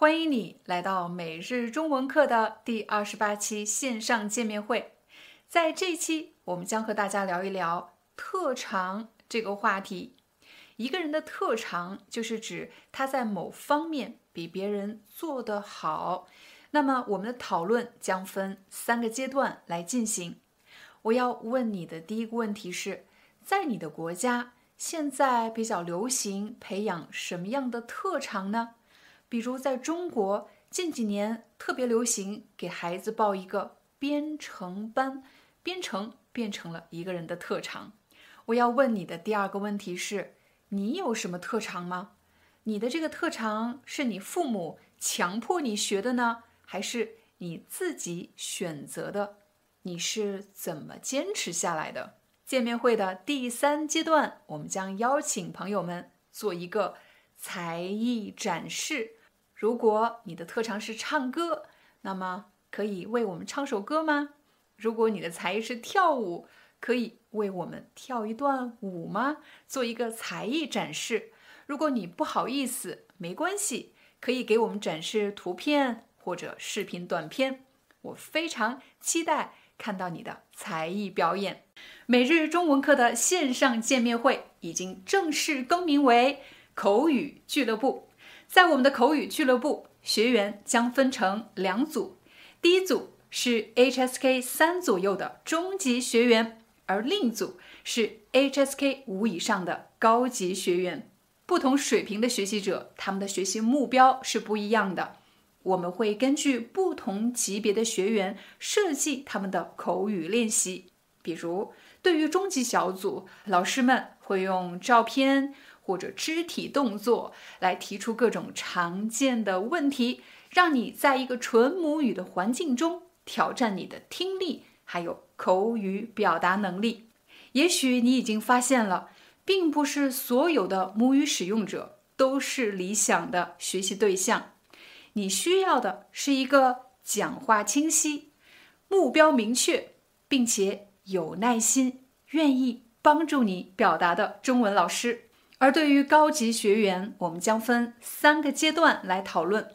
欢迎你来到每日中文课的第二十八期线上见面会。在这一期，我们将和大家聊一聊特长这个话题。一个人的特长，就是指他在某方面比别人做得好。那么，我们的讨论将分三个阶段来进行。我要问你的第一个问题是：在你的国家，现在比较流行培养什么样的特长呢？比如在中国，近几年特别流行给孩子报一个编程班，编程变成了一个人的特长。我要问你的第二个问题是：你有什么特长吗？你的这个特长是你父母强迫你学的呢，还是你自己选择的？你是怎么坚持下来的？见面会的第三阶段，我们将邀请朋友们做一个才艺展示。如果你的特长是唱歌，那么可以为我们唱首歌吗？如果你的才艺是跳舞，可以为我们跳一段舞吗？做一个才艺展示。如果你不好意思，没关系，可以给我们展示图片或者视频短片。我非常期待看到你的才艺表演。每日中文课的线上见面会已经正式更名为口语俱乐部。在我们的口语俱乐部，学员将分成两组，第一组是 HSK 三左右的中级学员，而另一组是 HSK 五以上的高级学员。不同水平的学习者，他们的学习目标是不一样的。我们会根据不同级别的学员设计他们的口语练习。比如，对于中级小组，老师们会用照片。或者肢体动作来提出各种常见的问题，让你在一个纯母语的环境中挑战你的听力还有口语表达能力。也许你已经发现了，并不是所有的母语使用者都是理想的学习对象。你需要的是一个讲话清晰、目标明确，并且有耐心、愿意帮助你表达的中文老师。而对于高级学员，我们将分三个阶段来讨论，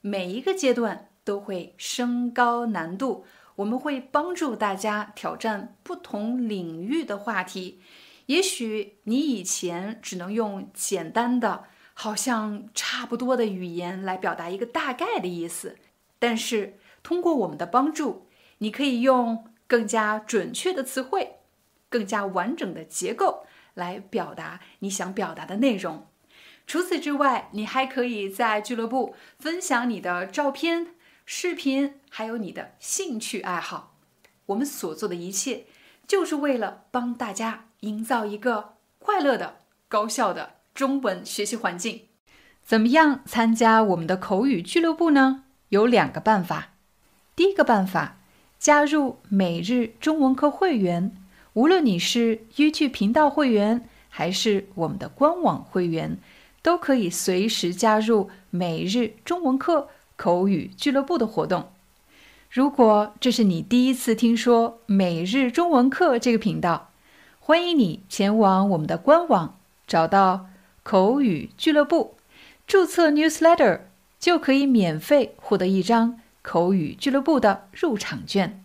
每一个阶段都会升高难度。我们会帮助大家挑战不同领域的话题。也许你以前只能用简单的、好像差不多的语言来表达一个大概的意思，但是通过我们的帮助，你可以用更加准确的词汇、更加完整的结构。来表达你想表达的内容。除此之外，你还可以在俱乐部分享你的照片、视频，还有你的兴趣爱好。我们所做的一切，就是为了帮大家营造一个快乐的、高效的中文学习环境。怎么样参加我们的口语俱乐部呢？有两个办法。第一个办法，加入每日中文课会员。无论你是优剧频道会员，还是我们的官网会员，都可以随时加入每日中文课口语俱乐部的活动。如果这是你第一次听说每日中文课这个频道，欢迎你前往我们的官网，找到口语俱乐部，注册 Newsletter，就可以免费获得一张口语俱乐部的入场券。